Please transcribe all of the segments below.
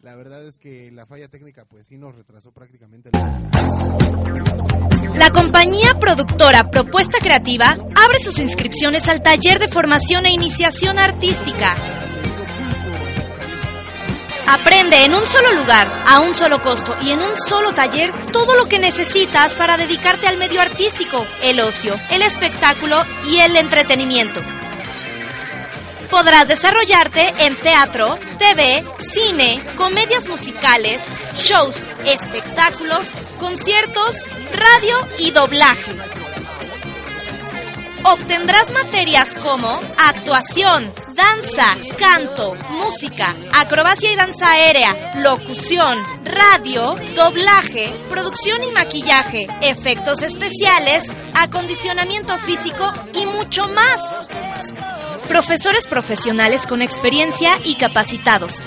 La verdad es que la falla técnica pues sí nos retrasó prácticamente. La compañía productora Propuesta Creativa abre sus inscripciones al taller de formación e iniciación artística. Aprende en un solo lugar, a un solo costo y en un solo taller todo lo que necesitas para dedicarte al medio artístico, el ocio, el espectáculo y el entretenimiento. Podrás desarrollarte en teatro, TV, cine, comedias musicales, shows, espectáculos, conciertos, radio y doblaje. Obtendrás materias como actuación, danza, canto, música, acrobacia y danza aérea, locución, radio, doblaje, producción y maquillaje, efectos especiales, acondicionamiento físico y mucho más. Profesores profesionales con experiencia y capacitados.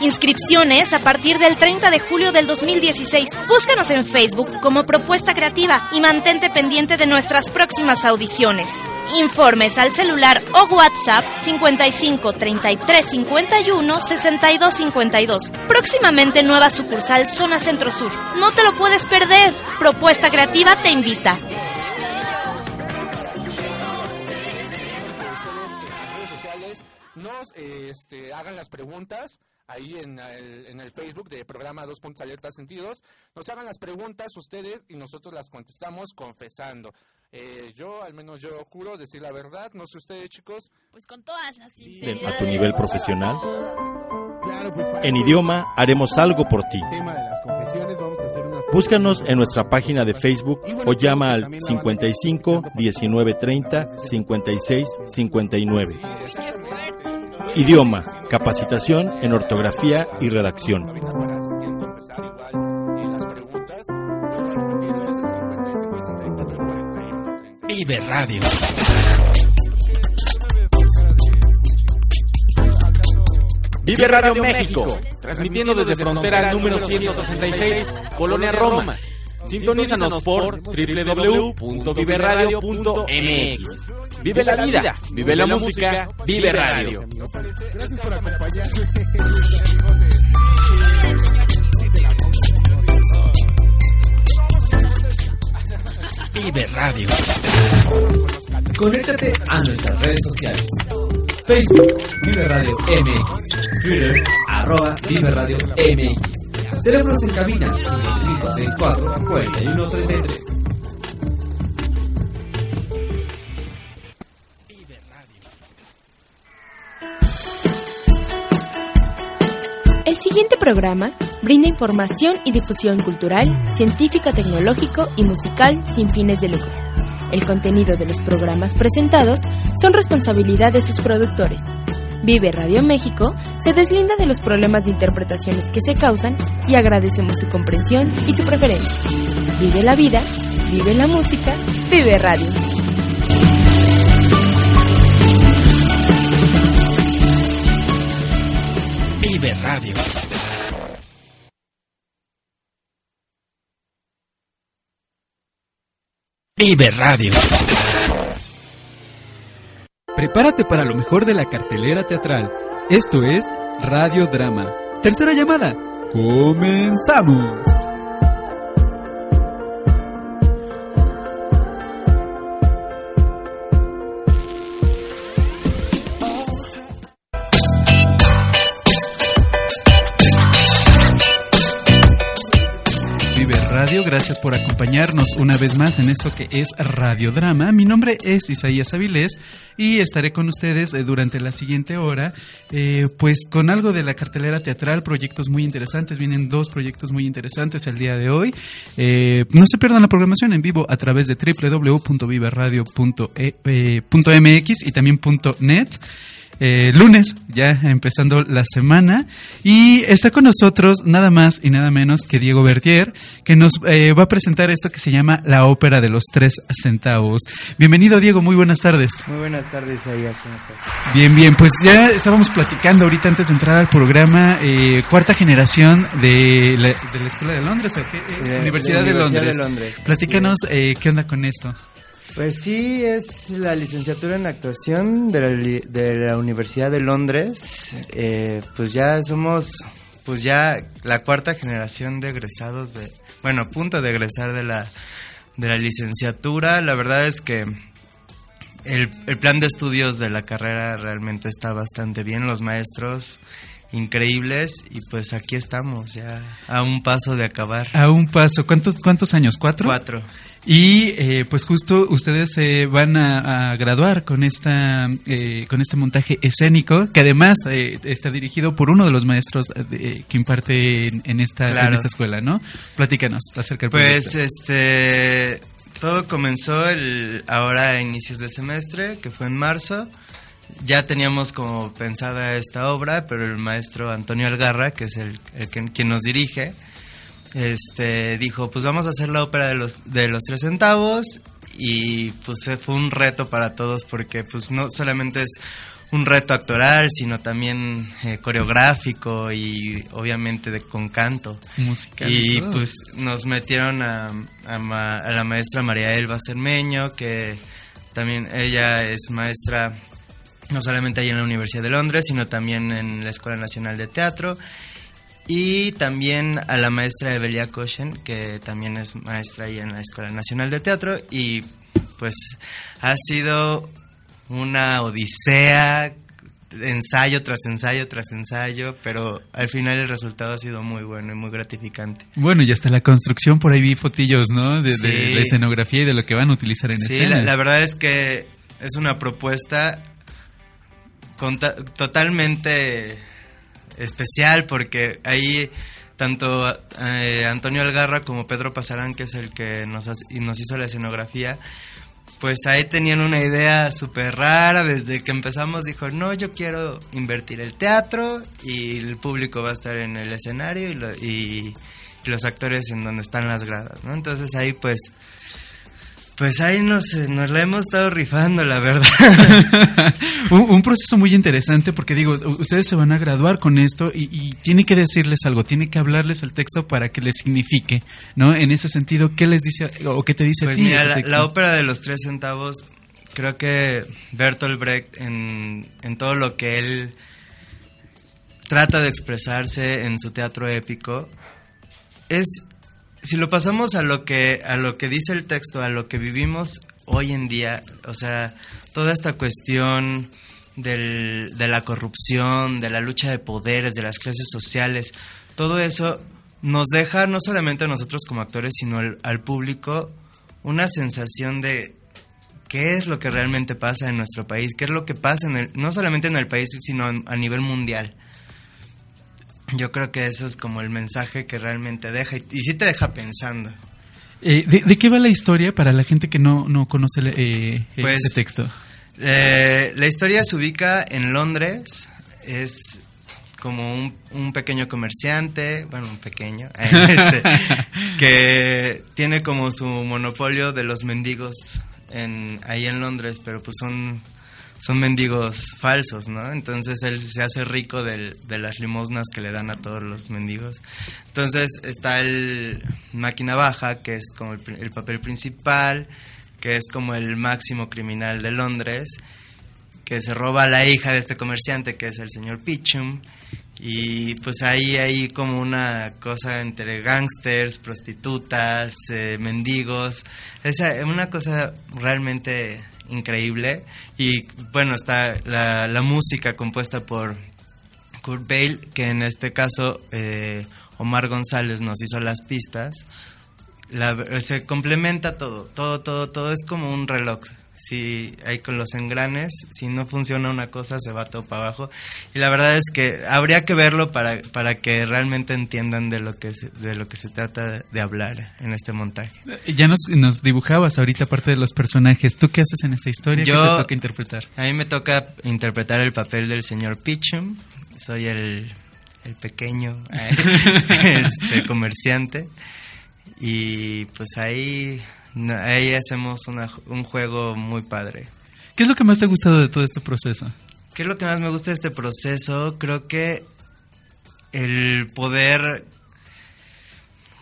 Inscripciones a partir del 30 de julio del 2016. Búscanos en Facebook como Propuesta Creativa y mantente pendiente de nuestras próximas audiciones. Informes al celular o WhatsApp 55 33 51 62 52. Próximamente nueva sucursal Zona Centro Sur. No te lo puedes perder. Propuesta Creativa te invita. nos este, hagan las preguntas ahí en el, en el Facebook de programa Dos Puntos Alerta Sentidos. Nos hagan las preguntas ustedes y nosotros las contestamos confesando. Eh, yo, al menos yo juro decir la verdad. No sé ustedes, chicos. Pues con todas las De- sinceridades. a tu nivel profesional. Claro, pues En idioma haremos algo por ti. el tema de las confesiones vamos a hacer unas Búscanos en nuestra página de Facebook o llama al 55 19 30 56 59. Idioma, capacitación en ortografía y redacción. Ahorita para si quieren confesar igual las preguntas, vuelvo a repetirlo, es el 55 69 41 30. Vive Radio. Vive Radio México, transmitiendo desde frontera número 166, Colonia Roma. Sintonízanos por www.viveradio.mx. Vive la vida, vive la música, vive radio. Gracias por acompañarme. Vive Radio. Conéctate a nuestras redes sociales. Facebook, Vive Radio MX. Twitter, arroba Vive Radio MX. Teléfonos en cabina 5564 4133. El siguiente programa brinda información y difusión cultural, científica, tecnológico y musical sin fines de lucro. El contenido de los programas presentados son responsabilidad de sus productores. Vive Radio México se deslinda de los problemas de interpretaciones que se causan y agradecemos su comprensión y su preferencia. Vive la vida, vive la música, vive radio. Vive Radio. Vive Radio. Prepárate para lo mejor de la cartelera teatral. Esto es Radio Drama. Tercera llamada. Comenzamos. Gracias por acompañarnos una vez más en esto que es Radiodrama. Mi nombre es Isaías Avilés y estaré con ustedes eh, durante la siguiente hora, eh, pues con algo de la cartelera teatral, proyectos muy interesantes. Vienen dos proyectos muy interesantes el día de hoy. Eh, no se pierdan la programación en vivo a través de www.viveradio.mx y también .net. eh, lunes, ya empezando la semana. Y está con nosotros nada más y nada menos que Diego Bertier, que nos eh, va a presentar esto que se llama La Ópera de los Tres Centavos. Bienvenido, Diego, muy buenas tardes. Muy buenas tardes, Isaías, ¿cómo estás? Bien, bien, pues ya estábamos platicando ahorita antes de entrar al programa, eh, cuarta generación de la, de la Escuela de Londres, ¿o qué? De- Universidad, de Universidad Londres. de Londres. Platícanos eh, qué onda con esto. Pues sí, es la licenciatura en actuación de la, Universidad de Londres. Eh, pues ya somos, pues ya la cuarta generación de egresados de, bueno, a punto de egresar de la, de la licenciatura. La verdad es que el, el plan de estudios de la carrera realmente está bastante bien. Los maestros increíbles y pues aquí estamos ya a un paso de acabar. A un paso, ¿cuántos, cuántos años? ¿Cuatro? Cuatro. Y eh, pues justo ustedes se van a, a graduar con esta eh, con este montaje escénico que además eh, está dirigido por uno de los maestros eh, de- que imparte en, en esta en esta escuela, ¿no? Platícanos acerca del Pues proyecto. este todo comenzó el ahora a inicios de semestre, que fue en marzo. Ya teníamos como pensada esta obra, pero el maestro Antonio Algarra, que es el, el que- quien nos dirige, este dijo, pues vamos a hacer la ópera de los de los tres centavos y pues fue un reto para todos porque pues no solamente es un reto actoral, sino también eh, coreográfico y obviamente de con canto. Musical Y pues nos metieron a, a ma- a la maestra María Elba Cermeño, que también ella es maestra no solamente ahí en la Universidad de Londres, sino también en la Escuela Nacional de Teatro. Y también a la maestra Evelia Koshen, que también es maestra ahí en la Escuela Nacional de Teatro. Y pues ha sido una odisea, ensayo tras ensayo tras ensayo, pero al final el resultado ha sido muy bueno y muy gratificante. Bueno, y hasta la construcción, por ahí vi fotillos, ¿no? De, de Sí. la escenografía y de lo que van a utilizar en Sí, escena. la, la verdad es que es una propuesta totalmente especial porque ahí tanto eh, Antonio Algarra como Pedro Pasarán, que es el que nos, nos hizo la escenografía, pues ahí tenían una idea súper rara. Desde que empezamos dijo, no, yo quiero invertir el teatro y el público va a estar en el escenario y, lo- y los actores en donde están las gradas, ¿no? Entonces ahí pues... Pues ahí nos, nos la hemos estado rifando, la verdad. un, un proceso muy interesante porque digo, ustedes se van a graduar con esto y, y tiene que decirles algo, tiene que hablarles el texto para que les signifique, ¿no? En ese sentido, ¿qué les dice o qué te dice a Pues ti mira, ese la, la ópera de los tres centavos, creo que Bertolt Brecht en, en todo lo que él trata de expresarse en su teatro épico, es, si lo pasamos a lo que, a lo que dice el texto, a lo que vivimos hoy en día, o sea, toda esta cuestión del- de la corrupción, de la lucha de poderes, de las clases sociales, todo eso nos deja no solamente a nosotros como actores, sino al, público una sensación de qué es lo que realmente pasa en nuestro país, qué es lo que pasa en el, no solamente en el país, sino a nivel mundial. Yo creo que eso es como el mensaje que realmente deja y, y sí te deja pensando. Eh, ¿de, de qué va la historia para la gente que no, no conoce eh, Pues, este texto? Eh, la historia se ubica en Londres, es como un, un pequeño comerciante, bueno, un pequeño, este, que tiene como su monopolio de los mendigos en, ahí en Londres, pero pues son, son mendigos falsos, ¿no? Entonces él se hace rico del- de las limosnas que le dan a todos los mendigos. Entonces está el máquina baja, que es como el, el papel principal, que es como el máximo criminal de Londres, que se roba a la hija de este comerciante, que es el señor Pichum. Y pues ahí hay como una cosa entre gángsters, prostitutas, eh, mendigos. Es una cosa realmente increíble. Y bueno, está la, la música compuesta por Kurt Bale, que en este caso eh, Omar González nos hizo las pistas la- se complementa todo, todo, todo, todo es como un reloj. Si hay con los engranes, si no funciona una cosa, se va todo para abajo. Y la verdad es que habría que verlo para, para que realmente entiendan de lo que se, de lo que se trata de hablar en este montaje. Eh, Ya nos, nos dibujabas ahorita parte de los personajes. ¿Tú qué haces en esta historia? ¿Qué Yo- te toca interpretar? A mí me toca interpretar el papel del señor Pichum. Soy el, el pequeño este, comerciante. Y pues ahí, ahí hacemos una- un juego muy padre. ¿Qué es lo que más te ha gustado de todo este proceso? ¿Qué es lo que más me gusta de este proceso? Creo que el poder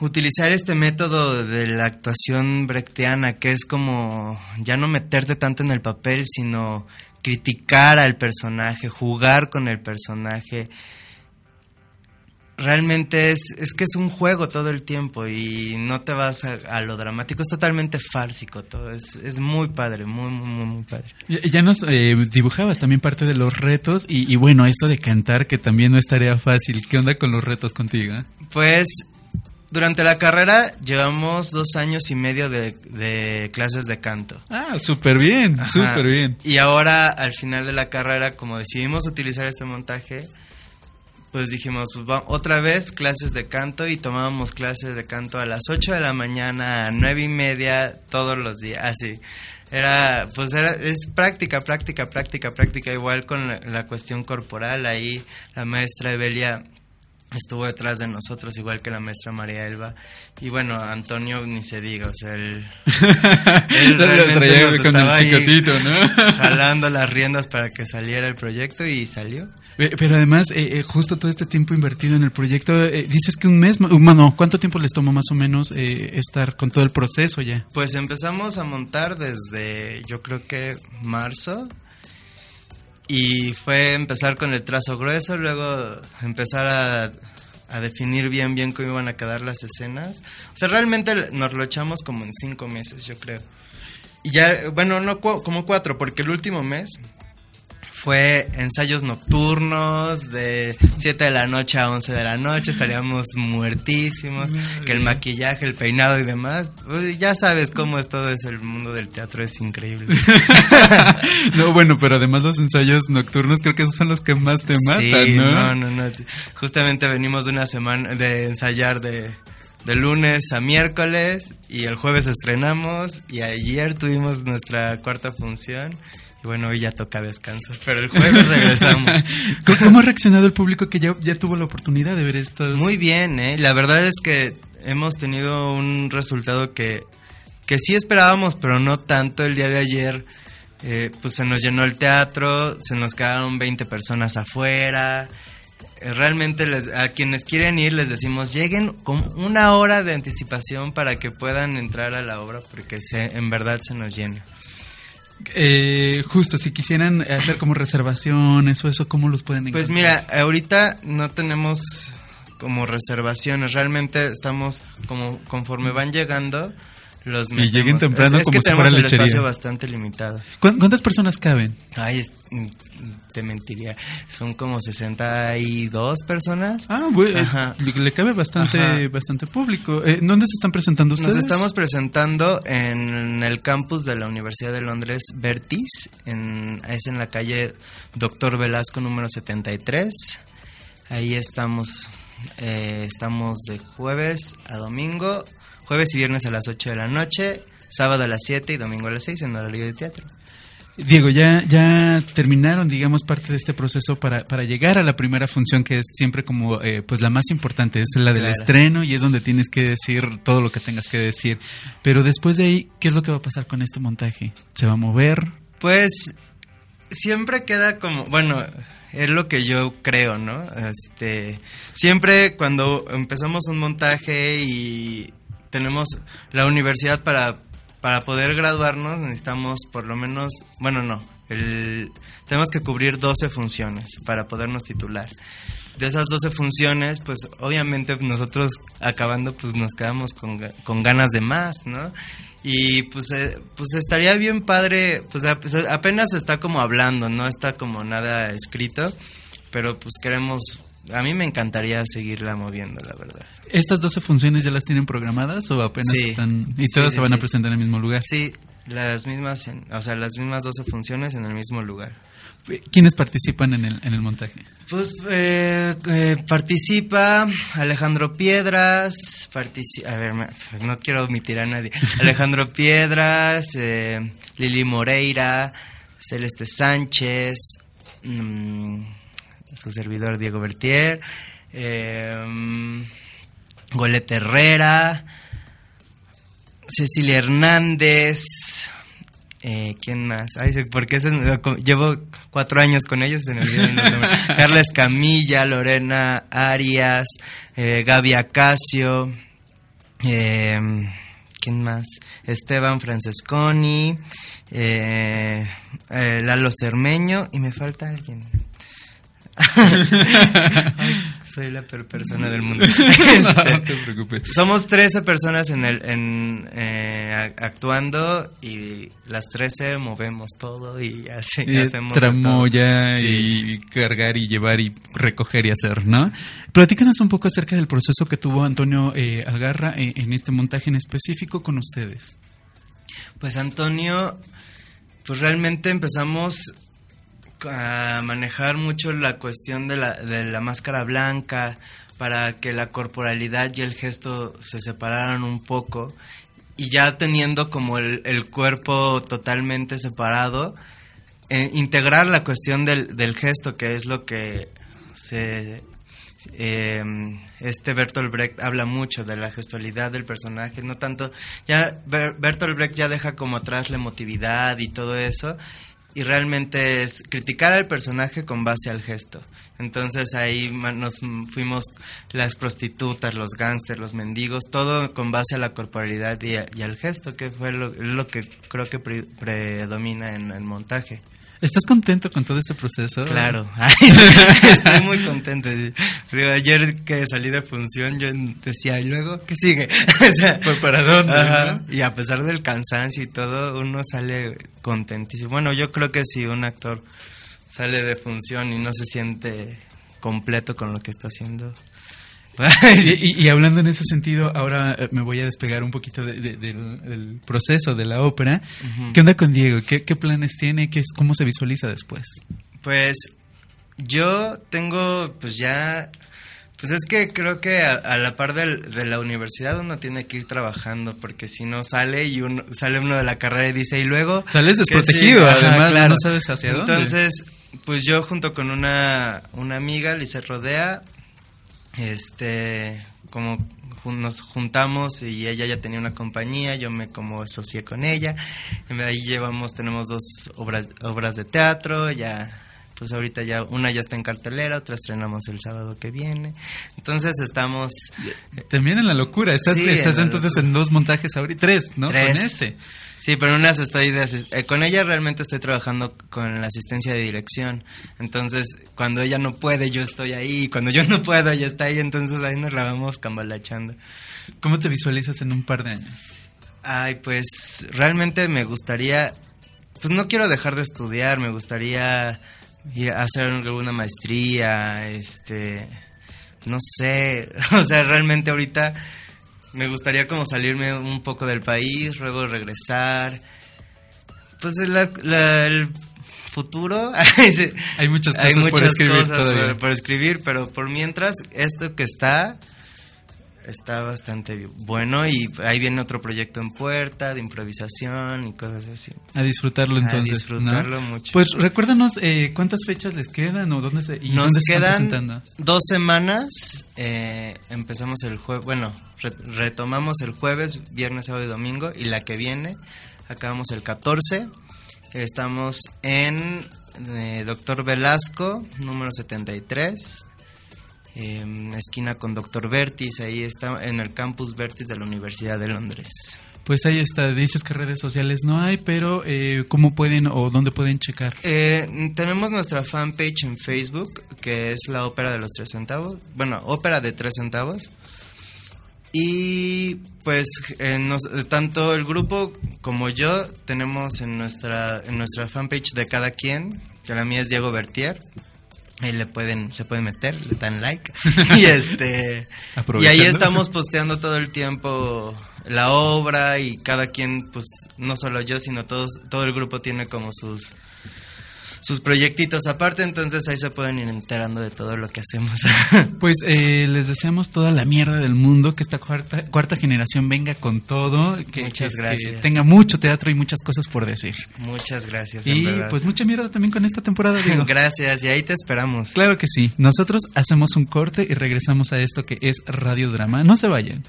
utilizar este método de la actuación brechtiana, que es como ya no meterte tanto en el papel, sino criticar al personaje, jugar con el personaje. Realmente es, es que es un juego todo el tiempo y no te vas a, a lo dramático, es totalmente fársico todo, es, es muy padre, muy, muy, muy, muy padre. Ya ya nos eh, dibujabas también parte de los retos y, y bueno, esto de cantar que también no es tarea fácil. ¿Qué onda con los retos contigo? eh? Pues durante la carrera llevamos dos años y medio de, de clases de canto. Ah, súper bien, súper bien. Y ahora al final de la carrera, como decidimos utilizar este montaje, pues dijimos, pues va- otra vez clases de canto y tomábamos clases de canto a las 8 de la mañana, a nueve y media, todos los días, así. Era, pues era, es práctica, práctica, práctica, práctica, igual con la cuestión corporal, ahí la maestra Evelia estuvo detrás de nosotros, igual que la maestra María Elba. Y bueno, Antonio ni se diga, o sea, él, él realmente nos con el estaba ahí chicotito, ¿no? jalando las riendas para que saliera el proyecto y salió. Pero además, eh, eh, justo todo este tiempo invertido en el proyecto, eh, dices que un mes, ma- bueno, ¿cuánto tiempo les tomó más o menos eh, estar con todo el proceso ya? Pues empezamos a montar desde, yo creo que marzo. Y fue empezar con el trazo grueso, luego empezar a, definir bien, bien cómo iban a quedar las escenas. O sea, realmente nos lo echamos como en cinco meses, yo creo. Y ya, bueno, no como cuatro, porque el último mes fue ensayos nocturnos de 7 de la noche a 11 de la noche, salíamos muertísimos, que el maquillaje, el peinado y demás, pues, ya sabes cómo es todo eso, el mundo del teatro es increíble. no, bueno, pero además los ensayos nocturnos creo que esos son los que más te matan, Sí, ¿no? no, no, no. Justamente venimos de una semana de ensayar de, de lunes a miércoles y el jueves estrenamos y ayer tuvimos nuestra cuarta función. Y bueno, hoy ya toca descanso, pero el jueves regresamos. ¿Cómo, cómo ha reaccionado el público que ya, ya tuvo la oportunidad de ver esto? Muy bien, ¿eh? La verdad es que hemos tenido un resultado que, que sí esperábamos, pero no tanto el día de ayer. eh, pues se nos llenó el teatro, se nos quedaron 20 personas afuera. Eh, Realmente les- a quienes quieren ir les decimos lleguen con una hora de anticipación para que puedan entrar a la obra porque se, en verdad se nos llena. Eh, justo, si quisieran hacer como reservaciones o eso, ¿cómo los pueden encontrar? Pues mira, ahorita no tenemos como reservaciones, realmente estamos como conforme van llegando los Y lleguen temprano es, es como que si fuera tenemos el lechería. espacio bastante limitado. ¿Cu- ¿Cuántas personas caben? Ay, es- te mentiría, son como 62 personas. Ah, bueno, Ajá. le, le cabe bastante, Ajá. bastante público. Eh, ¿Dónde se están presentando ustedes? Nos estamos presentando en el campus de la Universidad de Londres, Vertis, en, es en la calle Doctor Velasco número 73. Ahí estamos, eh, estamos de jueves a domingo, jueves y viernes a las 8 de la noche, sábado a las 7 y domingo a las 6 en horario de teatro. Diego, ya, ya terminaron, digamos, parte de este proceso para, para llegar a la primera función, que es siempre como, eh, pues la más importante, es la del Claro. estreno y es donde tienes que decir todo lo que tengas que decir. Pero después de ahí, ¿qué es lo que va a pasar con este montaje? ¿Se va a mover? Pues siempre queda como, bueno, es lo que yo creo, ¿no? Este, siempre cuando empezamos un montaje y tenemos la universidad para para poder graduarnos necesitamos por lo menos, bueno, no, el, tenemos que cubrir 12 funciones para podernos titular. De esas 12 funciones, pues obviamente nosotros acabando pues nos quedamos con, con ganas de más, ¿no? Y pues, eh, pues estaría bien padre, pues, pues, apenas está como hablando, no está como nada escrito, pero pues queremos a mí me encantaría seguirla moviendo, la verdad. ¿Estas 12 funciones ya las tienen programadas o apenas Sí. están... y todas Sí, se van a presentar en el mismo lugar? Sí, las mismas, en- o sea, las mismas 12 funciones en el mismo lugar. ¿Quiénes participan en el, en el montaje? Pues eh, eh, participa Alejandro Piedras, a ver, pues no quiero omitir a nadie. Alejandro Piedras, eh, Lili Moreira, Celeste Sánchez, mm, su servidor Diego Bertier, eh, Goleta Herrera, Cecilia Hernández, eh, ¿Quién más? Ay, porque llevo cuatro años con ellos, se me olvidan los nombres. Carla Escamilla, Lorena Arias, eh, Gaby Acacio, eh, ¿quién más? Esteban Francesconi, eh, eh, Lalo Cermeño y me falta alguien. Ay, soy la peor persona del mundo. Este, No te preocupes. somos 13 personas en el en, eh, actuando y las 13 movemos todo y así Y hacemos tramoya. Sí. y cargar y llevar y recoger y hacer, ¿no? Platícanos un poco acerca del proceso que tuvo Antonio eh, Algarra en, en este montaje en específico con ustedes. Pues Antonio, pues realmente empezamos a manejar mucho la cuestión de la, de la máscara blanca para que la corporalidad y el gesto se separaran un poco. Y ya teniendo como el, cuerpo totalmente separado, eh, integrar la cuestión del, del gesto que es lo que se eh, este Bertolt Brecht habla mucho de la gestualidad del personaje, no tanto, ya Ber- Bertolt Brecht ya deja como atrás la emotividad y todo eso, y realmente es criticar al personaje con base al gesto. Entonces ahí nos fuimos las prostitutas, los gángsters, los mendigos, todo con base a la corporalidad y, al gesto, que fue lo, lo que creo que pre- predomina en el montaje. ¿Estás contento con todo este proceso? Claro, estoy muy contento. Digo, ayer que salí de función yo decía, ¿y luego qué sigue? O sea, ¿Pues para dónde, no? Y a pesar del cansancio y todo, uno sale contentísimo. Bueno, yo creo que si un actor sale de función y no se siente completo con lo que está haciendo. Y, y- hablando en ese sentido, ahora eh, me voy a despegar un poquito de- de- del, del proceso de la ópera. ¿Qué onda con Diego? ¿Qué, qué planes tiene? ¿Qué es, ¿Cómo se visualiza después? Pues yo tengo, pues ya, pues es que creo que a, a la par del- de la universidad uno tiene que ir trabajando porque si no sale y uno sale uno de la carrera y dice y luego Sales ¿qué desprotegido, además, no sabes hacia dónde. Entonces, pues yo junto con una una amiga, Lice Rodea, este, como nos juntamos y ella ya tenía una compañía, yo me como asocié con ella, y ahí llevamos, tenemos dos obras, obras de teatro, ya, pues ahorita ya, una ya está en cartelera, otra estrenamos el sábado que viene, entonces estamos... También en la locura. Estás, Sí, estás en la entonces locura. en dos montajes ahorita. Tres, ¿no? Tres. Con este. Sí, pero unas estoy de eh, con ella realmente estoy trabajando con la asistencia de dirección. Entonces, cuando ella no puede, yo estoy ahí. Y cuando yo no puedo, ella está ahí. Entonces ahí nos la vamos cambalachando. ¿Cómo te visualizas en un par de años? Ay, pues realmente me gustaría, pues no quiero dejar de estudiar, me gustaría ir a hacer alguna maestría, este, no sé, o sea, realmente ahorita me gustaría como salirme un poco del país, luego regresar, pues la- la- el futuro, Hay muchas cosas hay por muchas escribir cosas por escribir, pero por mientras esto que está está bastante bueno y ahí viene otro proyecto en puerta de improvisación y cosas así. A disfrutarlo A entonces. disfrutarlo ¿no? mucho. Pues recuérdanos eh, cuántas fechas les quedan o dónde se, y Nos dónde están quedan presentando. dos semanas. eh, empezamos el jueves, bueno, re- retomamos el jueves, viernes, sábado y domingo. Y la que viene, acabamos el 14. Estamos en eh, Doctor Velasco, número 73. Em, esquina con Doctor Vertis, ahí está en el campus Vertis de la Universidad de Londres. Pues ahí está. Dices que redes sociales no hay, pero eh, ¿cómo pueden o dónde pueden checar? Eh, tenemos nuestra fanpage en Facebook, que es la ópera de los tres centavos. Bueno, ópera de tres centavos. Y pues eh, nos- eh, tanto el grupo como yo tenemos en nuestra, en nuestra fanpage de cada quien, que la mía es Diego Bertier. Ahí le pueden, se pueden meter, le dan like. y este y ahí estamos posteando todo el tiempo la obra y cada quien, pues, no solo yo, sino todos, todo el grupo tiene como sus sus proyectitos aparte, entonces ahí se pueden ir enterando de todo lo que hacemos. Pues eh, les deseamos toda la mierda del mundo, que esta cuarta, cuarta generación venga con todo, que, Muchas gracias. que tenga mucho teatro y muchas cosas por decir. Muchas gracias. en Y verdad. pues mucha mierda también con esta temporada, Diego. Gracias, y ahí te esperamos. Claro que sí. Nosotros hacemos un corte y regresamos a esto que es radiodrama. No se vayan.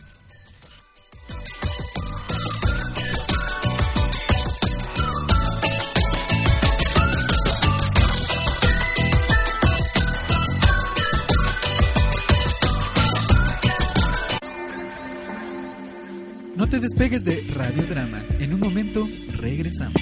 Te despegues de Radiodrama. En un momento regresamos.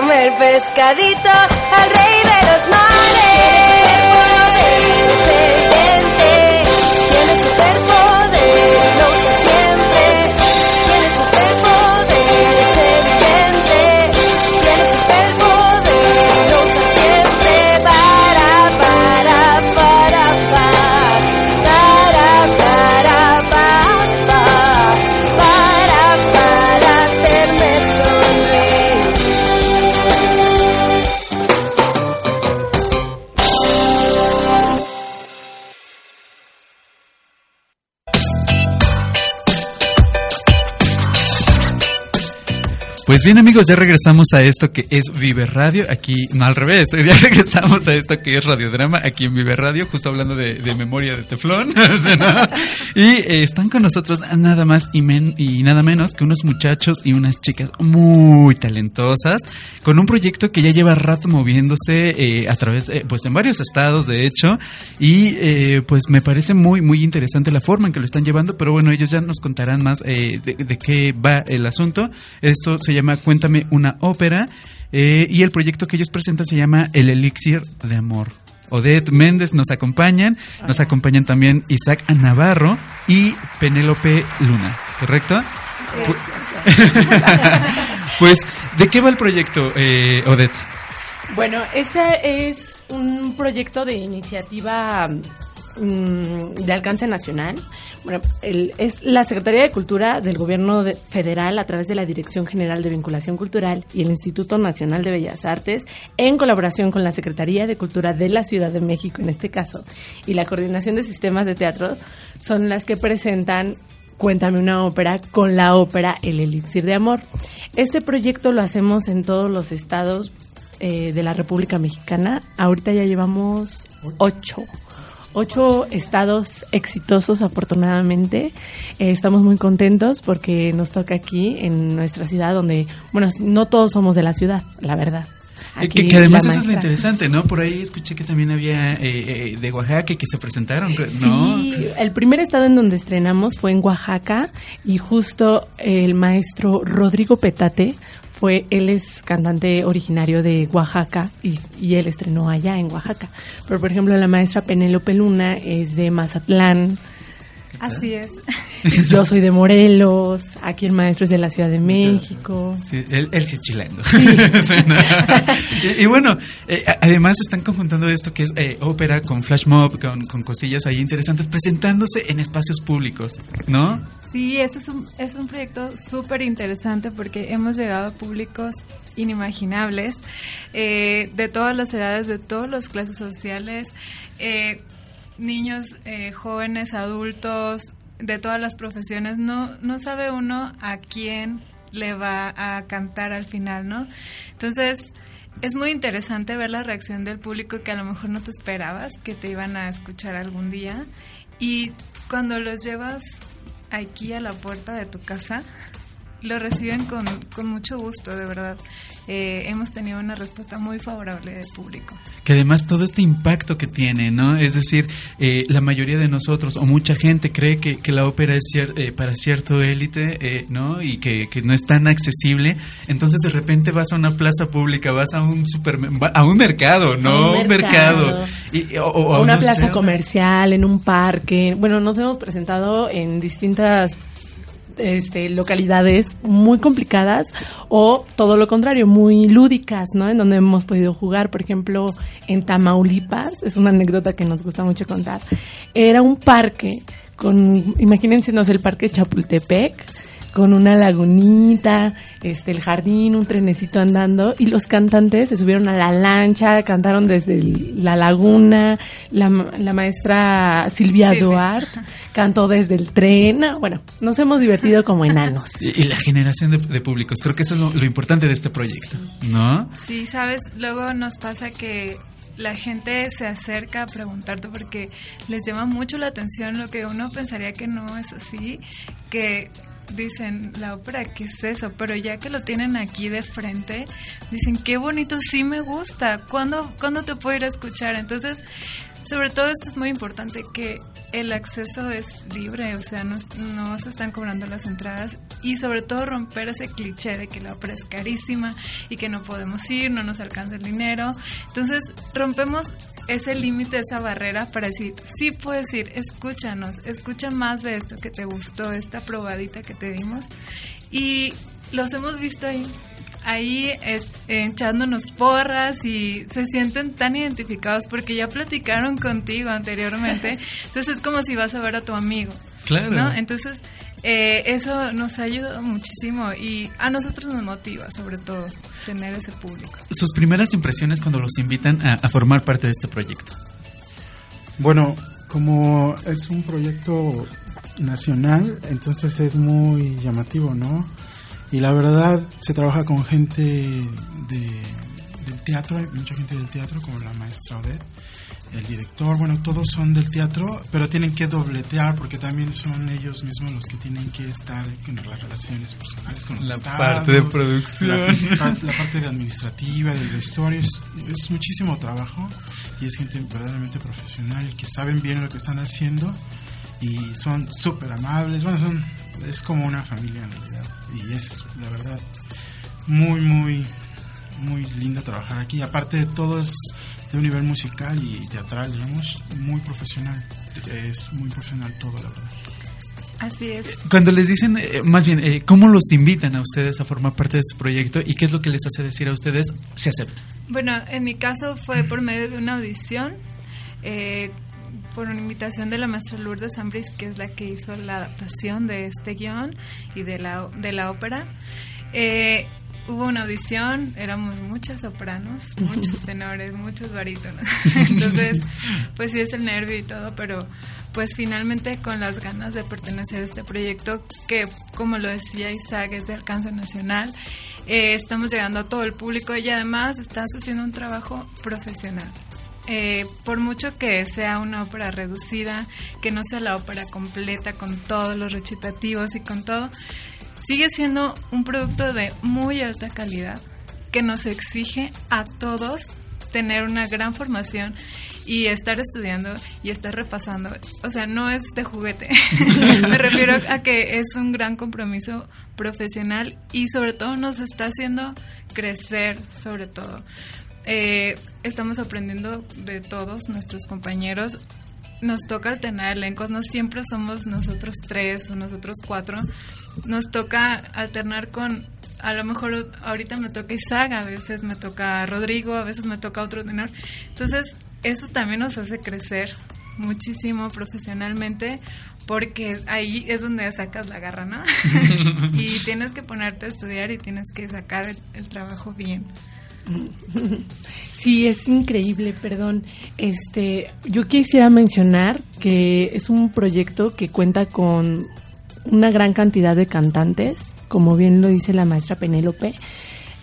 Comer pescadito al Pues bien amigos, ya regresamos a esto que es Vive Radio, aquí, no al revés, ya regresamos a esto que es Radiodrama, aquí en Vive Radio, justo hablando de, memoria de teflón, ¿no? y eh, están con nosotros nada más y, nada menos que unos muchachos y unas chicas muy talentosas, con un proyecto que ya lleva rato moviéndose eh, a través, eh, pues en varios estados de hecho, y eh, pues me parece muy, muy interesante la forma en que lo están llevando, pero bueno, ellos ya nos contarán más de, de qué va el asunto. Esto se llama Cuéntame una ópera. eh, y el proyecto que ellos presentan se llama El Elixir de Amor. Odette Méndez nos acompañan, nos acompañan también Isaac Navarro y Penélope Luna, ¿correcto? pues, ¿de qué va el proyecto, eh, Odette? Bueno, ese es un proyecto de iniciativa mm, de alcance nacional. Bueno, el- es la Secretaría de Cultura del Gobierno de- Federal a través de la Dirección General de Vinculación Cultural y el Instituto Nacional de Bellas Artes, en colaboración con la Secretaría de Cultura de la Ciudad de México, en este caso, y la Coordinación de Sistemas de Teatro, son las que presentan Cuéntame una ópera con la ópera El Elixir de Amor. Este proyecto lo hacemos en todos los estados eh, de la República Mexicana. Ahorita ya llevamos ocho. Ocho estados exitosos, afortunadamente. Eh, estamos muy contentos porque nos toca aquí, en nuestra ciudad, donde, bueno, no todos somos de la ciudad, la verdad. Eh, Aquí que, que además eso es lo interesante, ¿no? Por ahí escuché que también había eh, eh, de Oaxaca que se presentaron, ¿no? Sí, el primer estado en donde estrenamos fue en Oaxaca y justo el maestro Rodrigo Petate fue, él es cantante originario de Oaxaca y, y él estrenó allá en Oaxaca. Pero por ejemplo la maestra Penélope Luna es de Mazatlán, Así es. yo soy de Morelos, aquí el maestro es de la Ciudad de México. Sí, él, él sí es chilango. Sí, ¿no? y, y bueno, eh, además están conjuntando esto que es eh, ópera con flash mob, con, con cosillas ahí interesantes, presentándose en espacios públicos, ¿no? Sí, este es un, es un proyecto súper interesante porque hemos llegado a públicos inimaginables, eh, de todas las edades, de todas las clases sociales, eh, niños, eh, jóvenes, adultos, de todas las profesiones. No, no sabe uno a quién le va a cantar al final, ¿no? Entonces, es muy interesante ver la reacción del público que a lo mejor no te esperabas que te iban a escuchar algún día. Y cuando los llevas aquí a la puerta de tu casa, lo reciben con, con mucho gusto, de verdad. Eh, hemos tenido una respuesta muy favorable del público. Que además todo este impacto que tiene, ¿no? Es decir, eh, la mayoría de nosotros o mucha gente cree que, que la ópera es cier- eh, para cierto élite, eh, ¿no? Y que, que no es tan accesible. Entonces de repente vas a una plaza pública, vas a un super, a un mercado, ¿no? A un Un mercado. mercado. Y- o- o- a o una no plaza comercial, en un parque. Bueno, nos hemos presentado en distintas este, localidades muy complicadas o todo lo contrario, muy lúdicas, ¿no? En donde hemos podido jugar, por ejemplo, en Tamaulipas, es una anécdota que nos gusta mucho contar. Era un parque con, imagínense, no sé, el parque Chapultepec, con una lagunita, este, el jardín, un trenecito andando y los cantantes se subieron a la lancha, cantaron desde el- la laguna, la, ma- la maestra Silvia Silvia. Duarte cantó desde el tren, bueno, nos hemos divertido como enanos. Y, y la generación de, de públicos, creo que eso es lo, lo importante de este proyecto, ¿no? Sí, sabes, luego nos pasa que la gente se acerca a preguntarte porque les llama mucho la atención lo que uno pensaría que no es así, que dicen, la ópera, ¿qué es eso? Pero ya que lo tienen aquí de frente, dicen, qué bonito, sí me gusta, ¿cuándo, ¿cuándo te puedo ir a escuchar? Entonces, sobre todo esto es muy importante que el acceso es libre, o sea, no, no se están cobrando las entradas y sobre todo romper ese cliché de que la ópera es carísima y que no podemos ir, no nos alcanza el dinero. Entonces, rompemos ese límite, esa barrera para decir, sí puedes ir, escúchanos, escucha más de esto que te gustó, esta probadita que te dimos. Y los hemos visto ahí, ahí eh, echándonos porras y se sienten tan identificados porque ya platicaron contigo anteriormente. Entonces es como si vas a ver a tu amigo. Claro. ¿no? Entonces eh, eso nos ha ayudado muchísimo y a nosotros nos motiva sobre todo tener ese público. Sus primeras impresiones cuando los invitan a, a formar parte de este proyecto. Bueno, como es un proyecto nacional, entonces es muy llamativo, ¿no? Y la verdad, se trabaja con gente de, del teatro, hay mucha gente del teatro, como la maestra Odette, el director, bueno, todos son del teatro, pero tienen que dobletear porque también son ellos mismos los que tienen que estar con las relaciones personales con los La estados, parte de producción. La, la parte de administrativa, del vestuario, es, es muchísimo trabajo y es gente verdaderamente profesional que saben bien lo que están haciendo y son súper amables, bueno, son, es como una familia en realidad y es la verdad muy, muy muy lindo trabajar aquí. Aparte, todo es de un nivel musical y teatral, digamos, muy profesional. Es muy profesional todo, la verdad. Así es. Cuando les dicen, eh, más bien, eh, ¿cómo los invitan a ustedes a formar parte de este proyecto y qué es lo que les hace decir a ustedes se acepta? Bueno, en mi caso fue por medio de una audición, eh, por una invitación de la maestra Lourdes Ambris, que es la que hizo la adaptación de este guion y de la, de la ópera. Hubo una audición, éramos muchas sopranos, muchos tenores, muchos barítonos. Entonces, pues sí es el nervio y todo, pero pues finalmente con las ganas de pertenecer a este proyecto que, como lo decía Isaac, es de alcance nacional. Eh, estamos llegando a todo el público y además estás haciendo un trabajo profesional. Eh, por mucho que sea una ópera reducida, que no sea la ópera completa con todos los recitativos y con todo, sigue siendo un producto de muy alta calidad que nos exige a todos tener una gran formación y estar estudiando y estar repasando. O sea, no es de juguete. Me refiero a que es un gran compromiso profesional y sobre todo nos está haciendo crecer, sobre todo. Eh, estamos aprendiendo de todos nuestros compañeros. Nos toca alternar elencos, no siempre somos nosotros tres o nosotros cuatro. Nos toca alternar con, a lo mejor ahorita me toca Isaac, a veces me toca Rodrigo, a veces me toca otro tenor. Entonces, eso también nos hace crecer muchísimo profesionalmente porque ahí es donde sacas la garra, ¿no? y tienes que ponerte a estudiar y tienes que sacar el, el trabajo bien. Sí, es increíble, perdón. Este, yo quisiera mencionar que es un proyecto que cuenta con una gran cantidad de cantantes, como bien lo dice la maestra Penélope,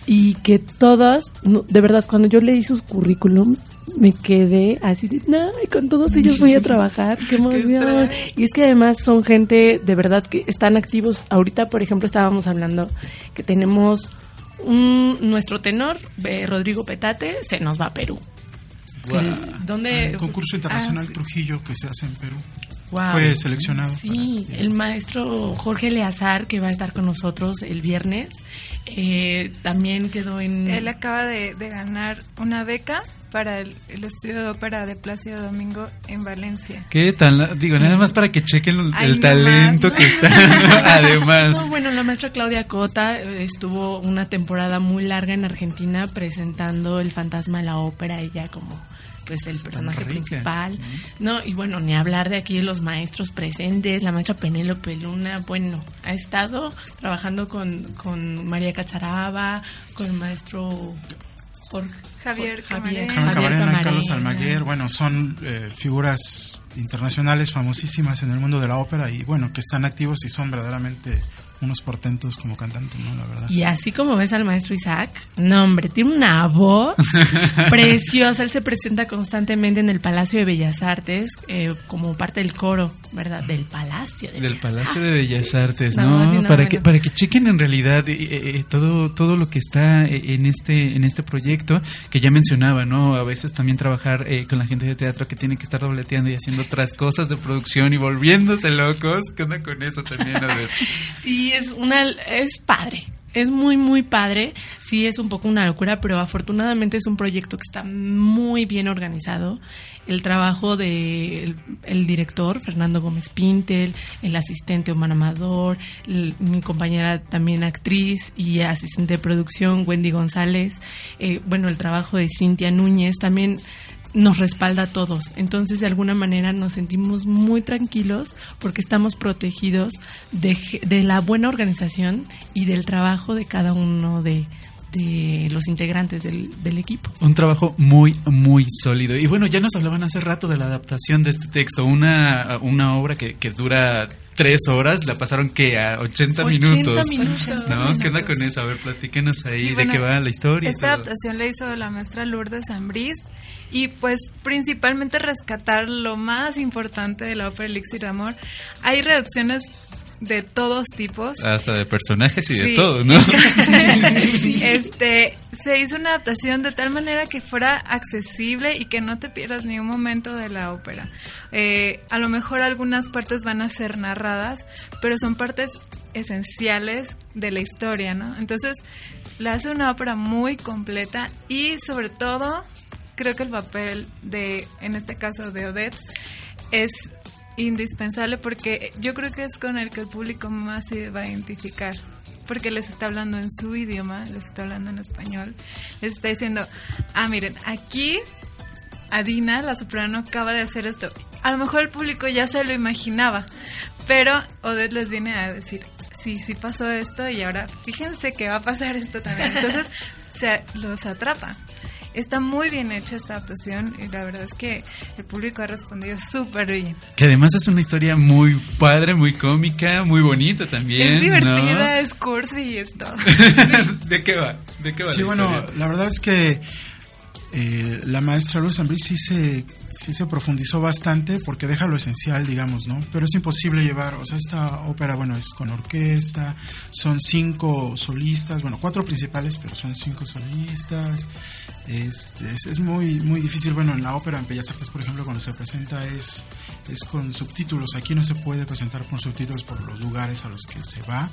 y que todas, no, de verdad, cuando yo leí sus currículums, me quedé así de, no, con todos ellos voy a trabajar, qué emoción. y es que además son gente de verdad que están activos. Ahorita, por ejemplo, estábamos hablando que tenemos un, nuestro tenor, eh, Rodrigo Petate, se nos va a Perú. Wow. ¿Dónde? El concurso internacional Ah, sí. Trujillo que se hace en Perú. Wow. Fue seleccionado. Sí, el maestro Jorge Leazar, que va a estar con nosotros el viernes, eh, también quedó en... Él acaba de, de ganar una beca para el, el estudio de ópera de Plácido Domingo en Valencia. ¿Qué tal? Digo, nada más para que chequen el, Ay, el talento más. que está. Además. No, bueno, la maestra Claudia Cota eh, estuvo una temporada muy larga en Argentina presentando El fantasma de la ópera, ella como pues el personaje rica. principal. No, y bueno, ni hablar de aquí los maestros presentes, la maestra Penélope Luna, bueno, ha estado trabajando con, con María Cacharaba, con el maestro Jorge Javier Javier, Camarena, Camarena. Carlos Almaguer, bueno, son eh, figuras internacionales famosísimas en el mundo de la ópera y bueno, que están activos y son verdaderamente unos portentos como cantantes, ¿no? La verdad. Y así como ves al maestro Isaac, no hombre, tiene una voz preciosa. Él se presenta constantemente en el Palacio de Bellas Artes eh, como parte del coro, ¿verdad? Del Palacio de Del Palacio de Bellas Artes, No, ¿no? no, para que para que chequen en realidad eh, eh, todo todo lo que está eh, en este en este proyecto que ya mencionaba, ¿no? A veces también trabajar eh, con la gente de teatro que tiene que estar dobleteando y haciendo otras cosas de producción y volviéndose locos. ¿Qué onda con eso también? A ver. Sí, es una es padre. Es muy muy padre. Sí es un poco una locura, pero afortunadamente es un proyecto que está muy bien organizado. El trabajo de el, director Fernando Gómez Pintel, el asistente Omar Amador, mi compañera también actriz y asistente de producción Wendy González, eh, bueno, el trabajo de Cintia Núñez también nos respalda a todos. Entonces, de alguna manera nos sentimos muy tranquilos porque estamos protegidos de, de la buena organización y del trabajo de cada uno de, de los integrantes del, del equipo. Un trabajo muy, muy sólido. Y bueno, ya nos hablaban hace rato de la adaptación de este texto. Una, una obra que, que dura tres horas, la pasaron que a 80, 80 minutos. minutos. ¿No? ¿Qué onda con eso? A ver, platíquenos ahí Sí, de qué va la historia. Esta adaptación la hizo la maestra Lourdes Ambrís y pues principalmente rescatar lo más importante de la ópera Elixir de Amor. Hay reducciones de todos tipos. Hasta de personajes y de todo, ¿no? este se hizo una adaptación de tal manera que fuera accesible y que no te pierdas ni un momento de la ópera. Eh, a lo mejor algunas partes van a ser narradas, pero son partes esenciales de la historia, ¿no? Entonces, la hace una ópera muy completa y sobre todo creo que el papel de, en este caso de Odette, es indispensable porque yo creo que es con el que el público más se va a identificar porque les está hablando en su idioma, les está hablando en español, les está diciendo, ah, miren, aquí Adina, la soprano, acaba de hacer esto. A lo mejor el público ya se lo imaginaba, pero Odette les viene a decir, sí, sí pasó esto y ahora fíjense que va a pasar esto también. Entonces, se los atrapa. Está muy bien hecha esta actuación y la verdad es que el público ha respondido súper bien. Que además es una historia muy padre, muy cómica, muy bonita también. Es divertida, es cursi y es todo. ¿De qué va? ¿De qué va Sí, bueno, la verdad es que eh, la maestra Luz Ambris sí se, sí se profundizó bastante porque deja lo esencial, digamos, ¿no? Pero es imposible llevar, o sea, esta ópera, bueno, es con orquesta, son cinco solistas, bueno, cuatro principales, pero son cinco solistas. Este, es, es, muy, muy difícil, bueno, en la ópera, en Bellas Artes, por ejemplo, cuando se presenta es, es con subtítulos, aquí no se puede presentar con subtítulos por los lugares a los que se va.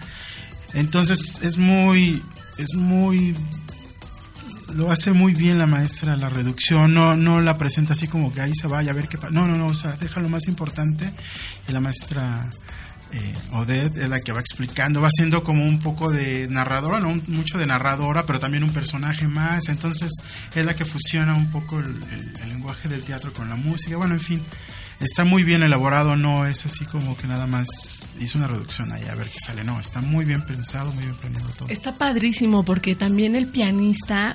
Entonces es muy, es muy lo hace muy bien la maestra la reducción, no, no la presenta así como que ahí se vaya a ver qué pasa. No, no, no, o sea, deja lo más importante y la maestra eh, Odette es la que va explicando, va siendo como un poco de narradora, no mucho de narradora, pero también un personaje más, entonces es la que fusiona un poco el, lenguaje del teatro con la música, bueno, en fin. Está muy bien elaborado, no es así como que nada más hizo una reducción ahí a ver qué sale, no, está muy bien pensado, muy bien planeado todo. Está padrísimo porque también el pianista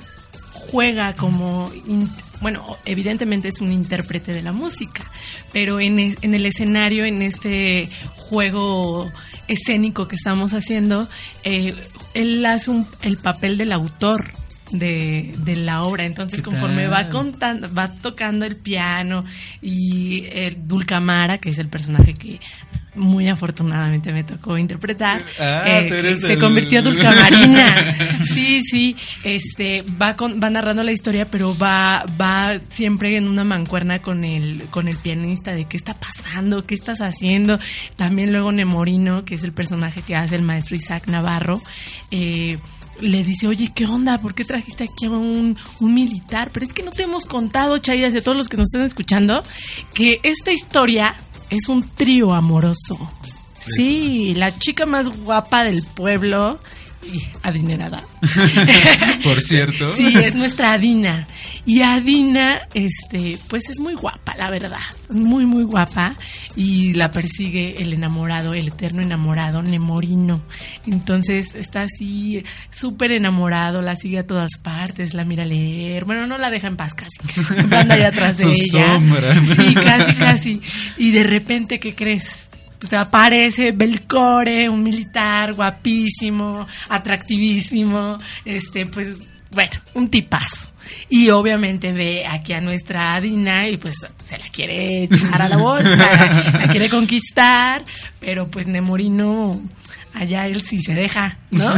juega como, in, bueno, evidentemente es un intérprete de la música, pero en, es, en el escenario, en este juego escénico que estamos haciendo, eh, él hace un, el papel del autor. De, de, la obra. Entonces, conforme va contando, va tocando el piano y el Dulcamara, que es el personaje que muy afortunadamente me tocó interpretar. Ah, eh, se el... convirtió Dulcamarina. sí, sí. Este va con, va narrando la historia, pero va va siempre en una mancuerna con el con el pianista de qué está pasando, qué estás haciendo. También luego Nemorino, que es el personaje que hace el maestro Isaac Navarro. Eh, le dice, oye, ¿qué onda? ¿Por qué trajiste aquí a un, un, militar? Pero es que no te hemos contado, Chaidas, y a todos los que nos están escuchando, que esta historia es un trío amoroso. Sí, la chica más guapa del pueblo y adinerada. Por cierto. Sí, es nuestra Adina. Y Adina, este, pues es muy guapa, la verdad. Muy, muy guapa. Y la persigue el enamorado, el eterno enamorado, Nemorino. Entonces está así, súper enamorado, la sigue a todas partes, la mira a leer. Bueno, no la deja en paz casi. Anda ahí atrás de Su ella. Sombra. Sí, casi, casi. Y de repente, ¿qué crees? Pues aparece Belcore, un militar guapísimo, atractivísimo, este, pues, bueno, un tipazo. Y obviamente ve aquí a nuestra Adina y pues se la quiere echar a la bolsa, la quiere conquistar, pero pues Nemorino, allá él sí se deja, ¿no?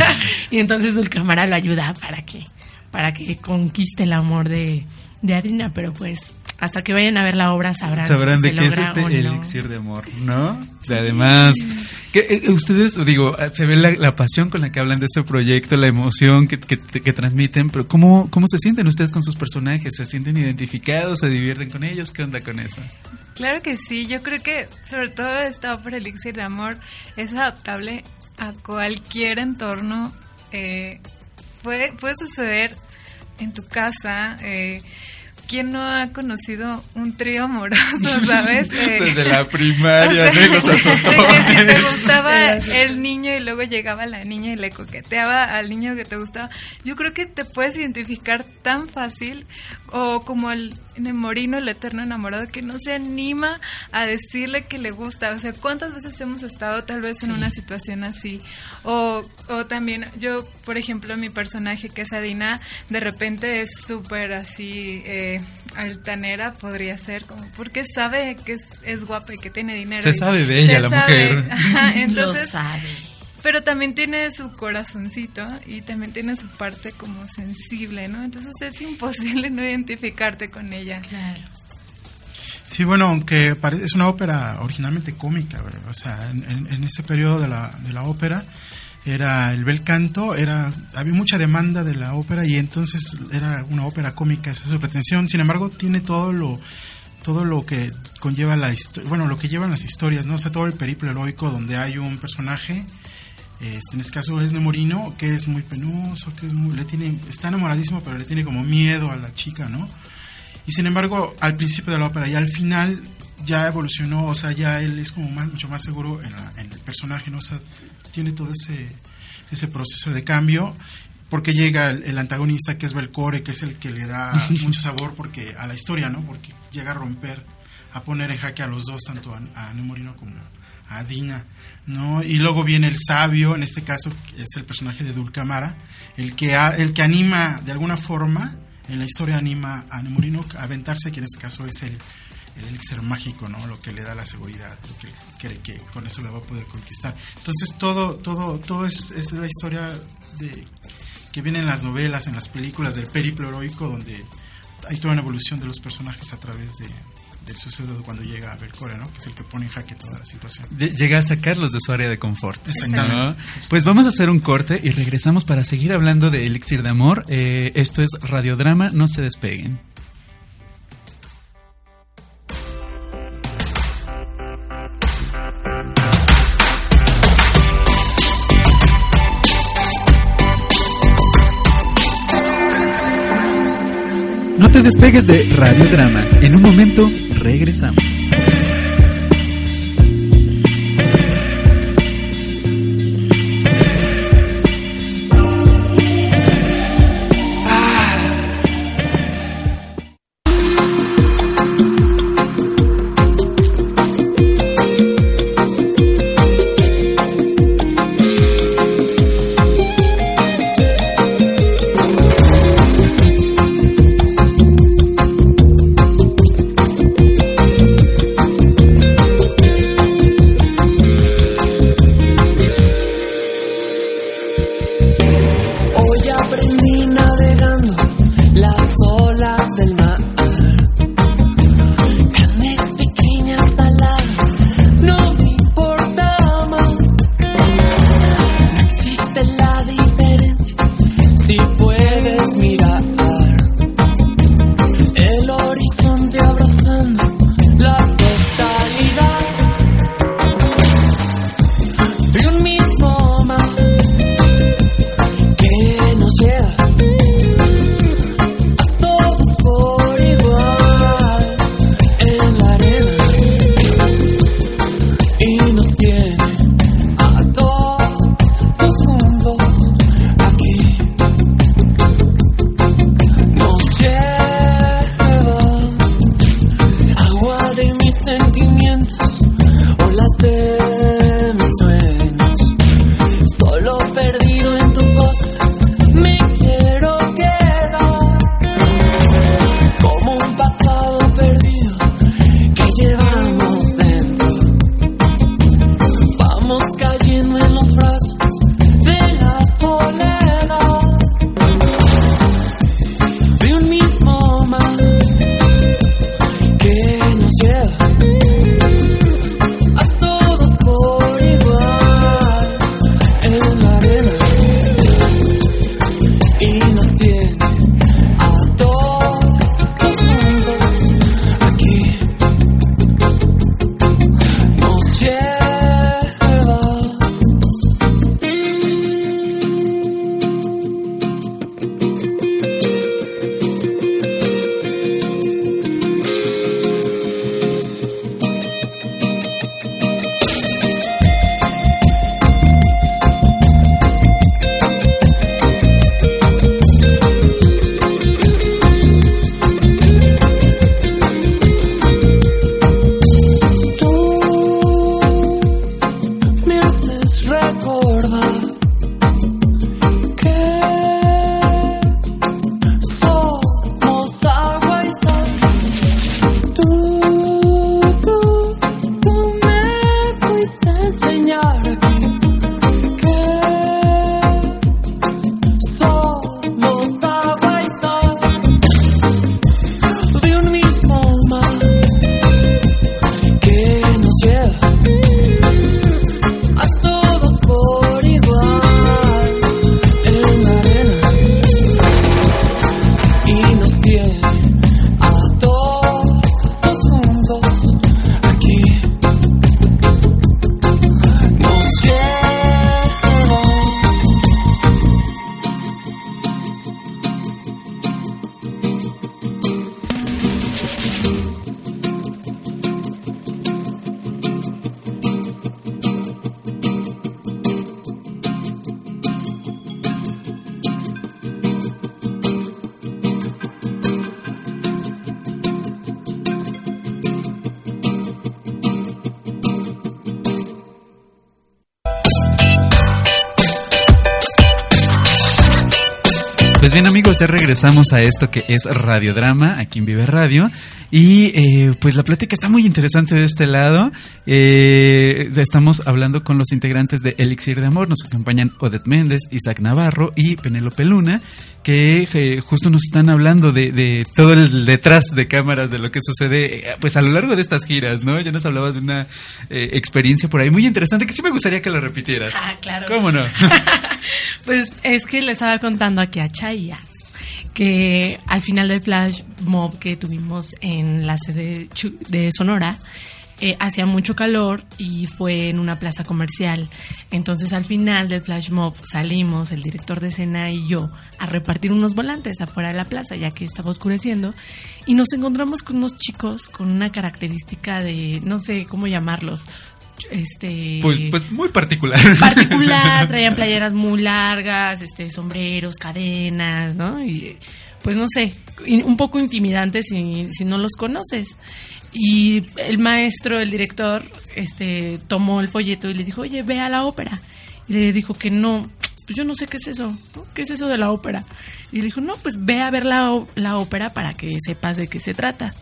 y entonces el cámara lo ayuda para que, para que conquiste el amor de, de Adina, pero pues hasta que vayan a ver la obra sabrán, sabrán si de se qué es este no. elixir de amor, ¿no? O sea, además, que, eh, ustedes, digo, se ve la, la, pasión con la que hablan de este proyecto, la emoción que, que, que, transmiten, pero ¿cómo, ¿cómo se sienten ustedes con sus personajes? ¿Se sienten identificados? ¿Se divierten con ellos? ¿Qué onda con eso? Claro que sí, yo creo que sobre todo esta ópera Elixir de Amor es adaptable a cualquier entorno. Eh, puede, puede suceder en tu casa. Eh, ¿Quién no ha conocido un trío amoroso, sabes? Eh, Desde la primaria, o sea, de los azotones. De que si te gustaba el niño y luego llegaba la niña y le coqueteaba al niño que te gustaba. Yo creo que te puedes identificar tan fácil o como el Nemorino, el eterno enamorado, que no se anima a decirle que le gusta. O sea, ¿cuántas veces hemos estado tal vez en sí. una situación así? O, o también yo, por ejemplo, mi personaje que es Adina, de repente es súper así... Eh, altanera podría ser como porque sabe que es, es, guapa y que tiene dinero. Se sabe de ella, se la sabe. mujer. Ajá, entonces, Lo sabe. Pero también tiene su corazoncito y también tiene su parte como sensible, ¿no? Entonces es imposible no identificarte con ella. Claro. Sí, bueno, aunque es una ópera originalmente cómica, ¿verdad? o sea, en, en- en ese periodo de la, de la ópera era el bel canto, era había mucha demanda de la ópera y entonces era una ópera cómica, esa es. Sin embargo, tiene todo lo todo lo que conlleva la bueno, lo que llevan las historias, ¿no? O sea, todo el periplo heroico donde hay un personaje este, en este caso es Nemorino, que es muy penoso, que es muy, le tiene, está enamoradísimo, pero le tiene como miedo a la chica, ¿no? Y sin embargo, al principio de la ópera y al final ya evolucionó, o sea, ya él es como más, mucho más seguro en, la- en el personaje, ¿no? O sea, tiene todo ese, ese proceso de cambio, porque llega el, el antagonista que es Belcore, que es el que le da mucho sabor porque a la historia, ¿no? Porque llega a romper, a poner en jaque a los dos, tanto a, a Nemorino como a Dina, ¿no? Y luego viene el sabio, en este caso que es el personaje de Dulcamara, el que, ha- el que anima de alguna forma, en la historia anima a Nemorino a aventarse, que en este caso es el, el elixir mágico, ¿no? Lo que le da la seguridad, lo que cree que con eso la va a poder conquistar. Entonces todo, todo, todo es, es la historia de que viene en las novelas, en las películas del periplo heroico, donde hay toda una evolución de los personajes a través de, del suceso cuando llega a Belcore, ¿no? Que es el que pone en jaque toda la situación. Lle- Llega a sacarlos de su área de confort. Exactamente. ¿no? Pues vamos a hacer un corte y regresamos para seguir hablando de Elixir de Amor. Eh, esto es Radiodrama, no se despeguen. No te despegues de Radiodrama. En un momento regresamos. Bien amigos, ya regresamos a esto que es Radiodrama, aquí en Vive Radio. Y eh, pues la plática está muy interesante de este lado. Eh, estamos hablando con los integrantes de Elixir de Amor. Nos acompañan Odette Méndez, Isaac Navarro y Penélope Luna, que eh, justo nos están hablando de, de todo el detrás de cámaras de lo que sucede eh, pues a lo largo de estas giras, ¿no? Ya nos hablabas de una eh, experiencia por ahí muy interesante que sí me gustaría que la repitieras. Ah, claro. ¿Cómo no? Pues es que le estaba contando aquí a Que al final del flash mob que tuvimos en la sede de Sonora, eh, hacía mucho calor y fue en una plaza comercial. Entonces al final del flash mob salimos, el director de escena y yo, a repartir unos volantes afuera de la plaza, ya que estaba oscureciendo, y nos encontramos con unos chicos con una característica de, no sé cómo llamarlos, este Pues, pues muy particular. particular, traían playeras muy largas, este sombreros, cadenas, ¿no? Y pues no sé, un poco intimidantes si, si no los conoces. Y el maestro, el director, este tomó el folleto y le dijo, "Oye, ve a la ópera." Y le dijo que no, pues yo no sé qué es eso, ¿no? ¿qué es eso de la ópera? Y le dijo, "No, pues ve a ver la, la ópera para que sepas de qué se trata."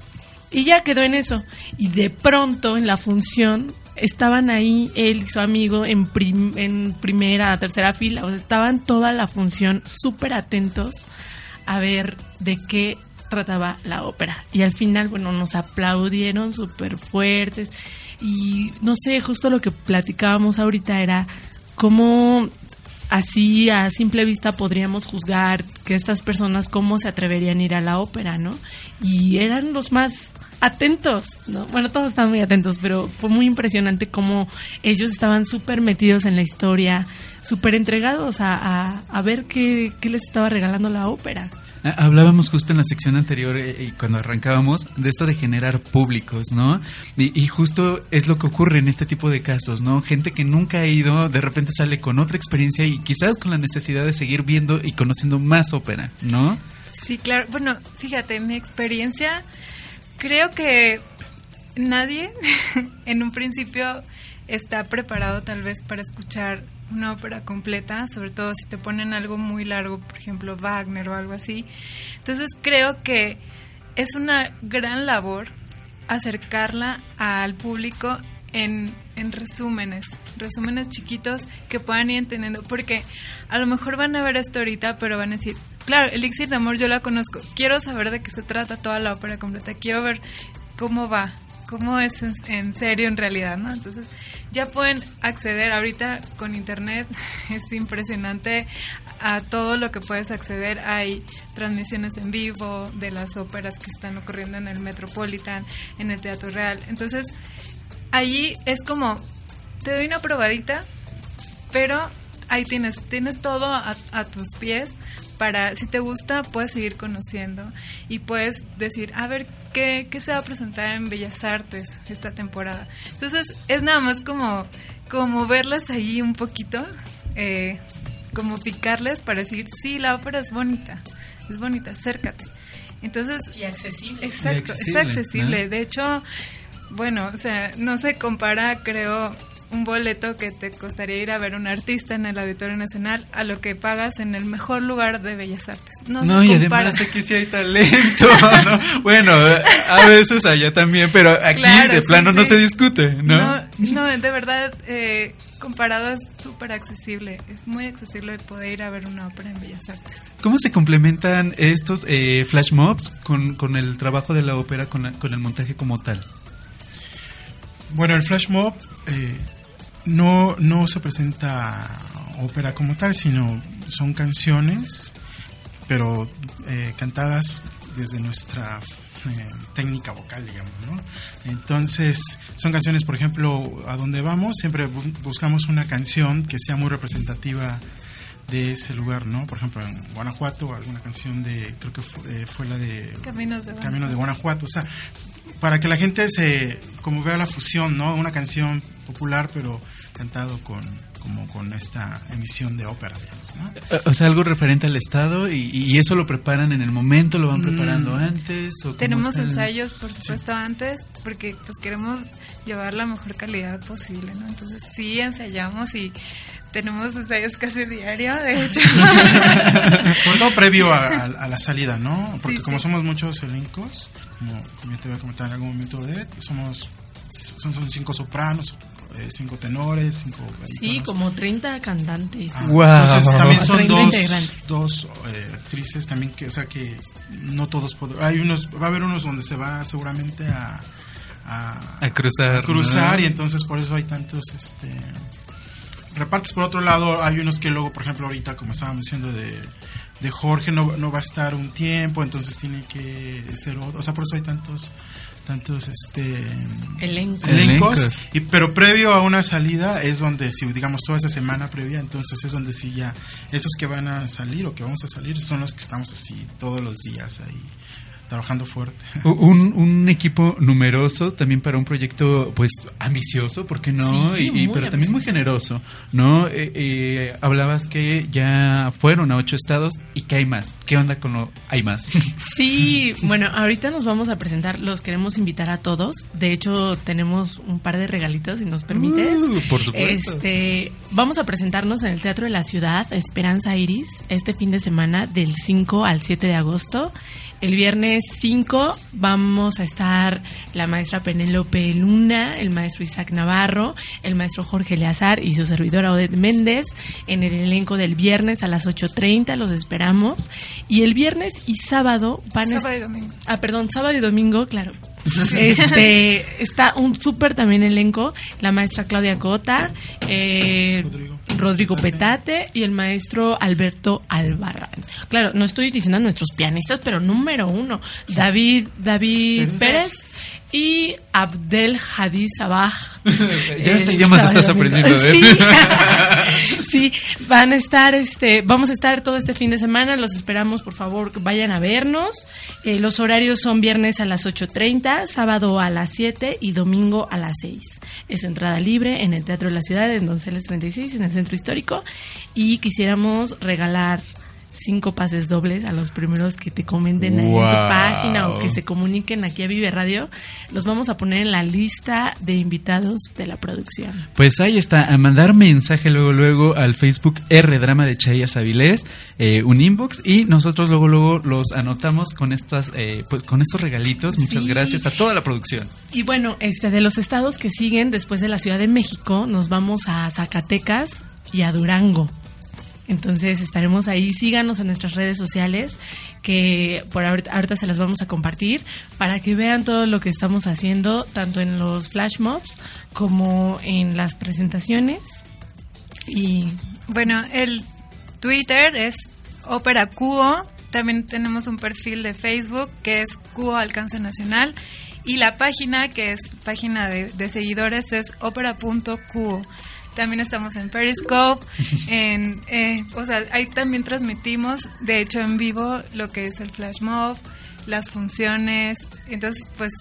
Y ya quedó en eso. Y de pronto, en la función, estaban ahí él y su amigo en, prim- en primera, tercera fila. O sea, estaban toda la función súper atentos a ver de qué trataba la ópera. Y al final, bueno, nos aplaudieron súper fuertes. Y no sé, justo lo que platicábamos ahorita era cómo así a simple vista podríamos juzgar que estas personas cómo se atreverían a ir a la ópera, ¿no? Y eran los más atentos, ¿no? Bueno, todos estaban muy atentos, pero fue muy impresionante cómo ellos estaban súper metidos en la historia, súper entregados a, a, a ver qué, qué les estaba regalando la ópera. Ah, Hablábamos justo en la sección anterior eh, y cuando arrancábamos de esto de generar públicos, ¿no? Y, y justo es lo que ocurre en este tipo de casos, ¿no? Gente que nunca ha ido, de repente sale con otra experiencia y quizás con la necesidad de seguir viendo y conociendo más ópera, ¿no? Sí, claro. Bueno, fíjate, mi experiencia, creo que nadie en un principio está preparado tal vez para escuchar una ópera completa, sobre todo si te ponen algo muy largo, por ejemplo Wagner o algo así. Entonces creo que es una gran labor acercarla al público en, en resúmenes, resúmenes chiquitos que puedan ir entendiendo, porque a lo mejor van a ver esto ahorita, pero van a decir, claro, Elixir de Amor yo la conozco, quiero saber de qué se trata toda la ópera completa, quiero ver cómo va, cómo es en, en serio en realidad, ¿no? Entonces ya pueden acceder ahorita con internet, es impresionante a todo lo que puedes acceder, hay transmisiones en vivo de las óperas que están ocurriendo en el Metropolitan, en el Teatro Real, entonces allí es como, te doy una probadita, pero ahí tienes, tienes todo a, a tus pies para, si te gusta, puedes seguir conociendo y puedes decir, a ver, ¿qué, qué se va a presentar en Bellas Artes esta temporada? Entonces, es nada más como, como verlas ahí un poquito, eh, como picarles para decir, sí, la ópera es bonita, es bonita, acércate. Entonces, y accesible. Exacto, Y está accesible, accesible. ¿no? De hecho, bueno, o sea, no se compara, creo, un boleto que te costaría ir a ver un artista en el Auditorio Nacional a lo que pagas en el mejor lugar de Bellas Artes. No, No, se y compara. además aquí sí hay talento, ¿no? Bueno, a veces allá también, pero aquí Claro, de sí, plano no sí. se discute, ¿no? No, no, de verdad, eh, comparado es súper accesible. Es muy accesible poder ir a ver una ópera en Bellas Artes. ¿Cómo se complementan estos eh, flash mobs con, con el trabajo de la ópera, con, la- con el montaje como tal? Bueno, el flash mob eh, no, no se presenta ópera como tal, sino son canciones, pero eh, cantadas desde nuestra eh, técnica vocal, digamos, ¿no? Entonces, son canciones, por ejemplo, a donde vamos, siempre bu- buscamos una canción que sea muy representativa de ese lugar, ¿no? Por ejemplo, en Guanajuato, alguna canción de, creo que fue, eh, fue la de Caminos de Caminos de Guanajuato, o sea, para que la gente se, como vea la fusión, ¿no? Una canción popular, pero cantado con, como con esta emisión de ópera, digamos, ¿no? Eh, O sea, algo referente al Estado y, y eso lo preparan en el momento, lo van Mm. preparando antes. ¿o Tenemos ensayos, por supuesto, antes, porque pues queremos llevar la mejor calidad posible, ¿no? Entonces sí ensayamos y tenemos ensayos casi diario, de hecho. Todo previo a, a- a la salida, ¿no? Porque Sí, como sí. somos muchos elencos, como, como yo te voy a comentar en algún momento de, somos son, son cinco sopranos, eh, cinco tenores, cinco Sí, como 30 cantantes. Ah, Entonces también son 30 dos, dos eh, actrices también que, o sea que no todos podrán, hay unos, va a haber unos donde se va seguramente a, a, A cruzar, a cruzar ¿no? y entonces por eso hay tantos, este, repartes. Por otro lado, hay unos que luego, por ejemplo, ahorita como estábamos diciendo de, de Jorge no, no va a estar un tiempo, entonces tiene que ser otro, o sea, por eso hay tantos tantos este Elencos. elencos Elencos. y pero previo a una salida es donde si digamos toda esa semana previa entonces es donde sí ya esos que van a salir o que vamos a salir son los que estamos así todos los días ahí trabajando fuerte Un, un equipo numeroso también para un proyecto pues ambicioso, ¿por qué no? Sí, y, y- muy pero también muy generoso, ¿no? Eh, eh, hablabas que ya fueron a ocho estados y que hay más. ¿Qué onda con lo hay más? Sí, bueno, ahorita nos vamos a presentar, los queremos invitar a todos. De hecho, tenemos un par de regalitos, si nos permites. Uh, por supuesto. Este, vamos a presentarnos en el Teatro de la Ciudad, Esperanza Iris, este fin de semana del 5 al 7 de agosto. El viernes 5 vamos a estar la maestra Penélope Luna, el maestro Isaac Navarro, el maestro Jorge Eleazar y su servidora Odette Méndez en el elenco del viernes a las 8.30, los esperamos. Y el viernes y sábado van a Sábado y domingo. Ah, perdón, sábado y domingo, claro. Este está un súper también elenco, la maestra Claudia Cota, eh, Rodrigo, Petate y el maestro Alberto Albarrán. Claro, no estoy diciendo a nuestros pianistas, pero número uno, David, David Pérez y Abdel Hadid Sabah. Ya sábado y estás domingo. aprendiendo, ¿eh? Sí, sí, van a estar, este, vamos a estar todo este fin de semana, los esperamos, por favor, vayan a vernos. Eh, los horarios son viernes a las 8.30, sábado a las 7 y domingo a las 6. Es entrada libre en el Teatro de la Ciudad, en Donceles 36, en el Centro Histórico. Y quisiéramos regalar cinco pases dobles a los primeros que te comenten ahí en tu Wow. página o que se comuniquen aquí a Vive Radio. Los vamos a poner en la lista de invitados de la producción. Pues ahí está, a mandar mensaje luego luego al Facebook R Drama de Chayas Avilés, eh, un inbox y nosotros luego luego los anotamos con estas eh, pues con estos regalitos. Muchas Sí. gracias a toda la producción. Y bueno, este de los estados que siguen después de la Ciudad de México, nos vamos a Zacatecas y a Durango. Entonces estaremos ahí, síganos en nuestras redes sociales, que por ahorita, se las vamos a compartir, para que vean todo lo que estamos haciendo, tanto en los flash mobs como en las presentaciones. Y Bueno, el Twitter es Ópera Cuo. También tenemos un perfil de Facebook que es Cuo Alcance Nacional. Y la página, que es página de, de seguidores, es ópera.cuo. También estamos en Periscope, en, eh, o sea, ahí también transmitimos, de hecho, en vivo lo que es el flash mob, las funciones. Entonces, pues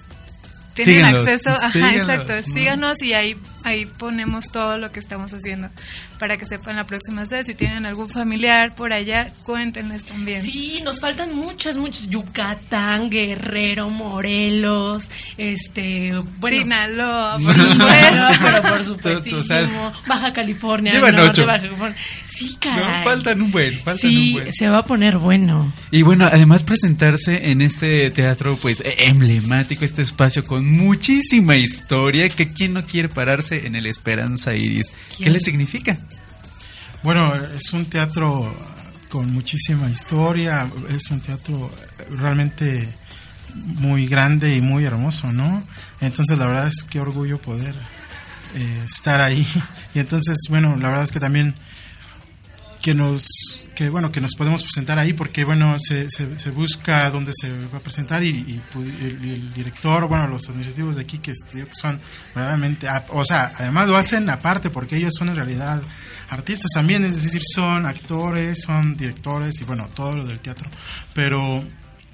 tienen acceso, ajá, exacto, ¿no? síganos y ahí ahí ponemos todo lo que estamos haciendo para que sepan la próxima vez si tienen algún familiar por allá, cuéntenles también. Sí, nos faltan muchas, muchas. Yucatán, Guerrero, Morelos, este, bueno. Sinaloa, Sí, por supuesto. pero por supuestísimo. Baja California, Llevan norte, ocho. Baja California. Sí, caray. No, faltan un buen, faltan sí, un buen. se va a poner bueno. Y bueno, además presentarse en este teatro pues e- emblemático, este espacio con muchísima historia, que quién no quiere pararse en el Esperanza Iris. ¿Qué ¿Quién? le significa? Bueno, es un teatro con muchísima historia, es un teatro realmente muy grande y muy hermoso, ¿no? Entonces la verdad es que orgullo poder eh, estar ahí. Y entonces, bueno, la verdad es que también que nos que bueno que nos podemos presentar ahí porque bueno se, se, busca dónde se va a presentar y, y pu- el, director bueno los administrativos de aquí que, son realmente o sea además lo hacen aparte porque ellos son en realidad artistas también es decir son actores son directores y bueno todo lo del teatro. Pero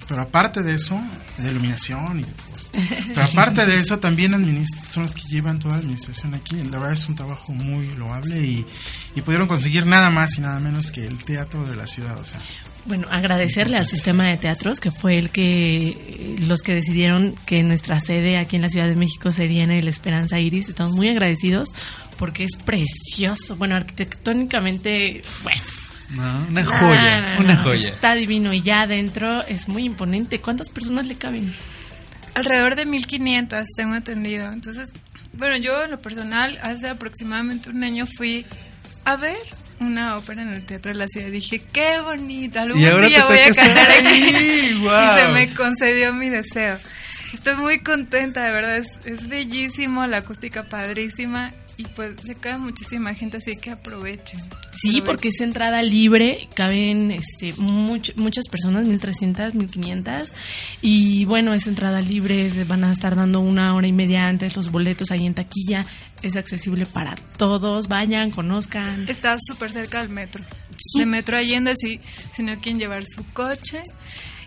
Pero aparte de eso, de iluminación y de todo esto. Pero aparte de eso, también son los que llevan toda la administración aquí. La verdad es un trabajo muy loable y, y pudieron conseguir nada más y nada menos que el teatro de la ciudad. O sea, Bueno, agradecerle al sistema de teatros que fue el que los que decidieron que nuestra sede aquí en la Ciudad de México sería en el Esperanza Iris. Estamos muy agradecidos porque es precioso. Bueno, arquitectónicamente, bueno. No, una joya, una no, joya. Está divino y ya adentro es muy imponente. ¿Cuántas personas le caben? Alrededor de 1500 tengo entendido. Entonces, bueno, yo en lo personal, hace aproximadamente un año fui a ver una ópera en el Teatro de la Ciudad. Dije, qué bonita, algún Y ahora día te voy a cantar aquí. Y se me concedió mi deseo. Estoy muy contenta, de verdad, es, es bellísimo, la acústica padrísima y pues le cae muchísima gente, así que aprovechen. Sí, porque es entrada libre, caben este, much- muchas personas, 1300, 1500, y bueno, es entrada libre, se van a estar dando una hora y media antes los boletos ahí en taquilla, es accesible para todos, vayan, conozcan. Está súper cerca del metro. De Metro Allende, si, si no quieren llevar su coche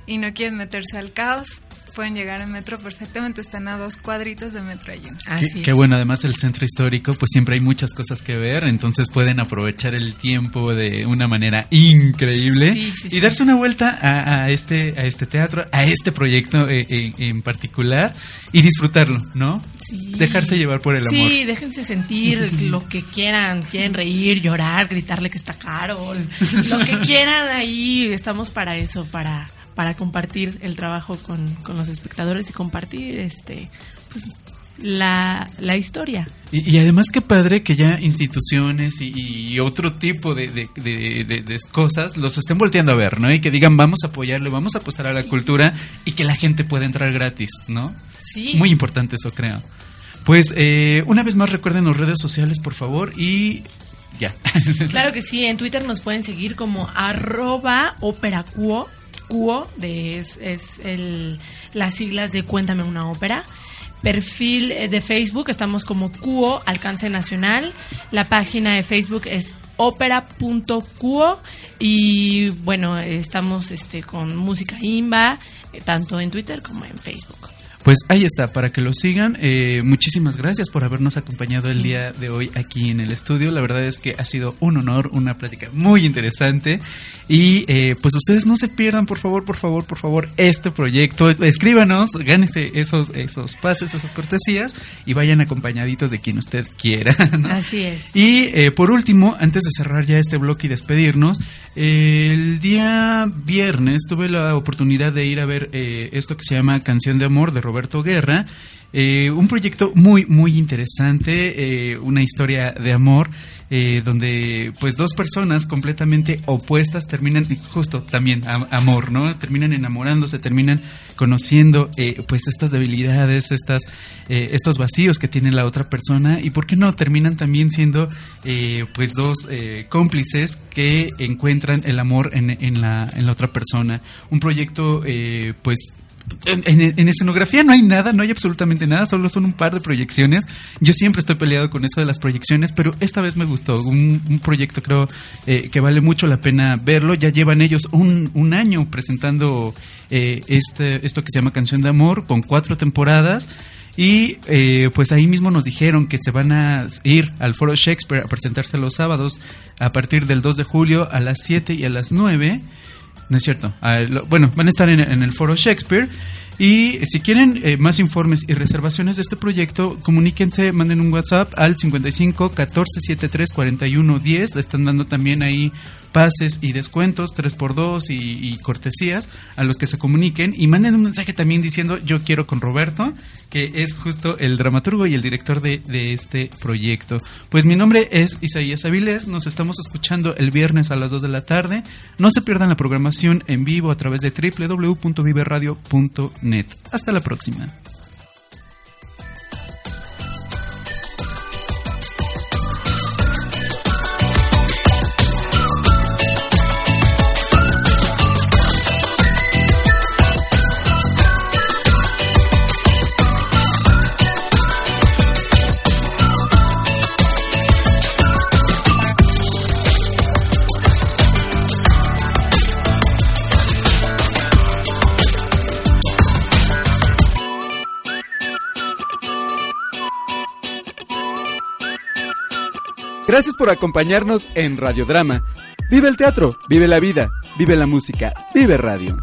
y no quieren meterse al caos, pueden llegar al metro perfectamente. Están a dos cuadritos de Metro Allende. Qué, qué bueno, además el centro histórico, pues siempre hay muchas cosas que ver, entonces pueden aprovechar el tiempo de una manera increíble Sí, sí, y sí. darse una vuelta a, a este a este teatro, a este proyecto eh, eh, en particular y disfrutarlo, ¿no? Sí. Dejarse llevar por el amor. Sí, déjense sentir lo que quieran, quieren reír, llorar, gritarle que está caro, lo que quieran ahí, estamos para eso, para para compartir el trabajo con, con los espectadores y compartir este pues la, la historia. Y, y además qué padre que ya instituciones y, y otro tipo de, de- de- cosas los estén volteando a ver, ¿no? Y que digan, vamos a apoyarle, vamos a apostar a la cultura y que la gente pueda entrar gratis, ¿no? Sí. Muy importante eso, creo. Pues eh, una vez más recuerden las redes sociales, por favor, y ya. Claro que sí, en Twitter nos pueden seguir como arroba operacuo, cuo, de, es, es el, las siglas de Cuéntame una ópera. Perfil eh, de Facebook, estamos como Cuo, Alcance Nacional. La página de Facebook es ópera.cuo y bueno, estamos este con música imba, eh, tanto en Twitter como en Facebook. Pues ahí está, para que lo sigan. Eh, muchísimas gracias por habernos acompañado el día de hoy aquí en el estudio. La verdad es que ha sido un honor, una plática muy interesante. Y eh, pues ustedes no se pierdan, por favor, por favor, por favor, este proyecto. Escríbanos, gánese esos, esos pases, esas cortesías y vayan acompañaditos de quien usted quiera. ¿no? Así es. Y eh, por último, antes de cerrar ya este bloque y despedirnos, el día viernes tuve la oportunidad de ir a ver eh, esto que se llama Canción de Amor de Roberto Guerra. Eh, un proyecto muy, muy interesante, eh, una historia de amor, eh, donde pues dos personas completamente opuestas terminan, justo también am- amor, ¿no? Terminan enamorándose, terminan conociendo eh, pues estas debilidades, estas, eh, estos vacíos que tiene la otra persona y por qué no terminan también siendo pues dos cómplices que encuentran el amor en, en la, en la otra persona. Un proyecto pues en, en- en escenografía no hay nada, no hay absolutamente nada, solo son un par de proyecciones. Yo siempre estoy peleado con eso de las proyecciones, pero esta vez me gustó. Un, un proyecto creo eh, que vale mucho la pena verlo. Ya llevan ellos un, un año presentando eh, este, esto que se llama Canción de Amor con cuatro temporadas. Y eh, pues ahí mismo nos dijeron que se van a ir al Foro Shakespeare a presentarse los sábados a partir del 2 de julio a las 7 y a las 9. No es cierto. Ah, lo- bueno, van a estar en, en el foro Shakespeare. Y si quieren eh, más informes y reservaciones de este proyecto, comuníquense, manden un WhatsApp al 55 14 73 41 10. Le están dando también ahí pases y descuentos, 3x2 y, y cortesías a los que se comuniquen. Y manden un mensaje también diciendo yo quiero con Roberto, que es justo el dramaturgo y el director de, de este proyecto. Pues mi nombre es Isaías Avilés. Nos estamos escuchando el viernes a las 2 de la tarde. No se pierdan la programación en vivo a través de www.viveradio.net. Hasta la próxima. Gracias por acompañarnos en Radiodrama. Vive el teatro, vive la vida, vive la música, vive radio.